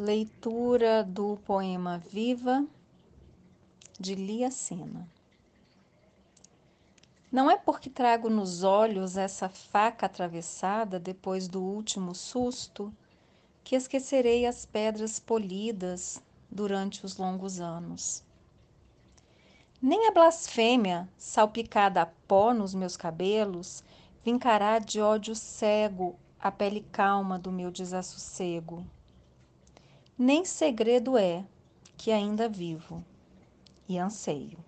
Leitura do poema Viva de Lia Sena. Não é porque trago nos olhos essa faca atravessada depois do último susto que esquecerei as pedras polidas durante os longos anos. Nem a blasfêmia, salpicada a pó nos meus cabelos, vincará de ódio cego a pele calma do meu desassossego nem segredo é que ainda vivo e anseio.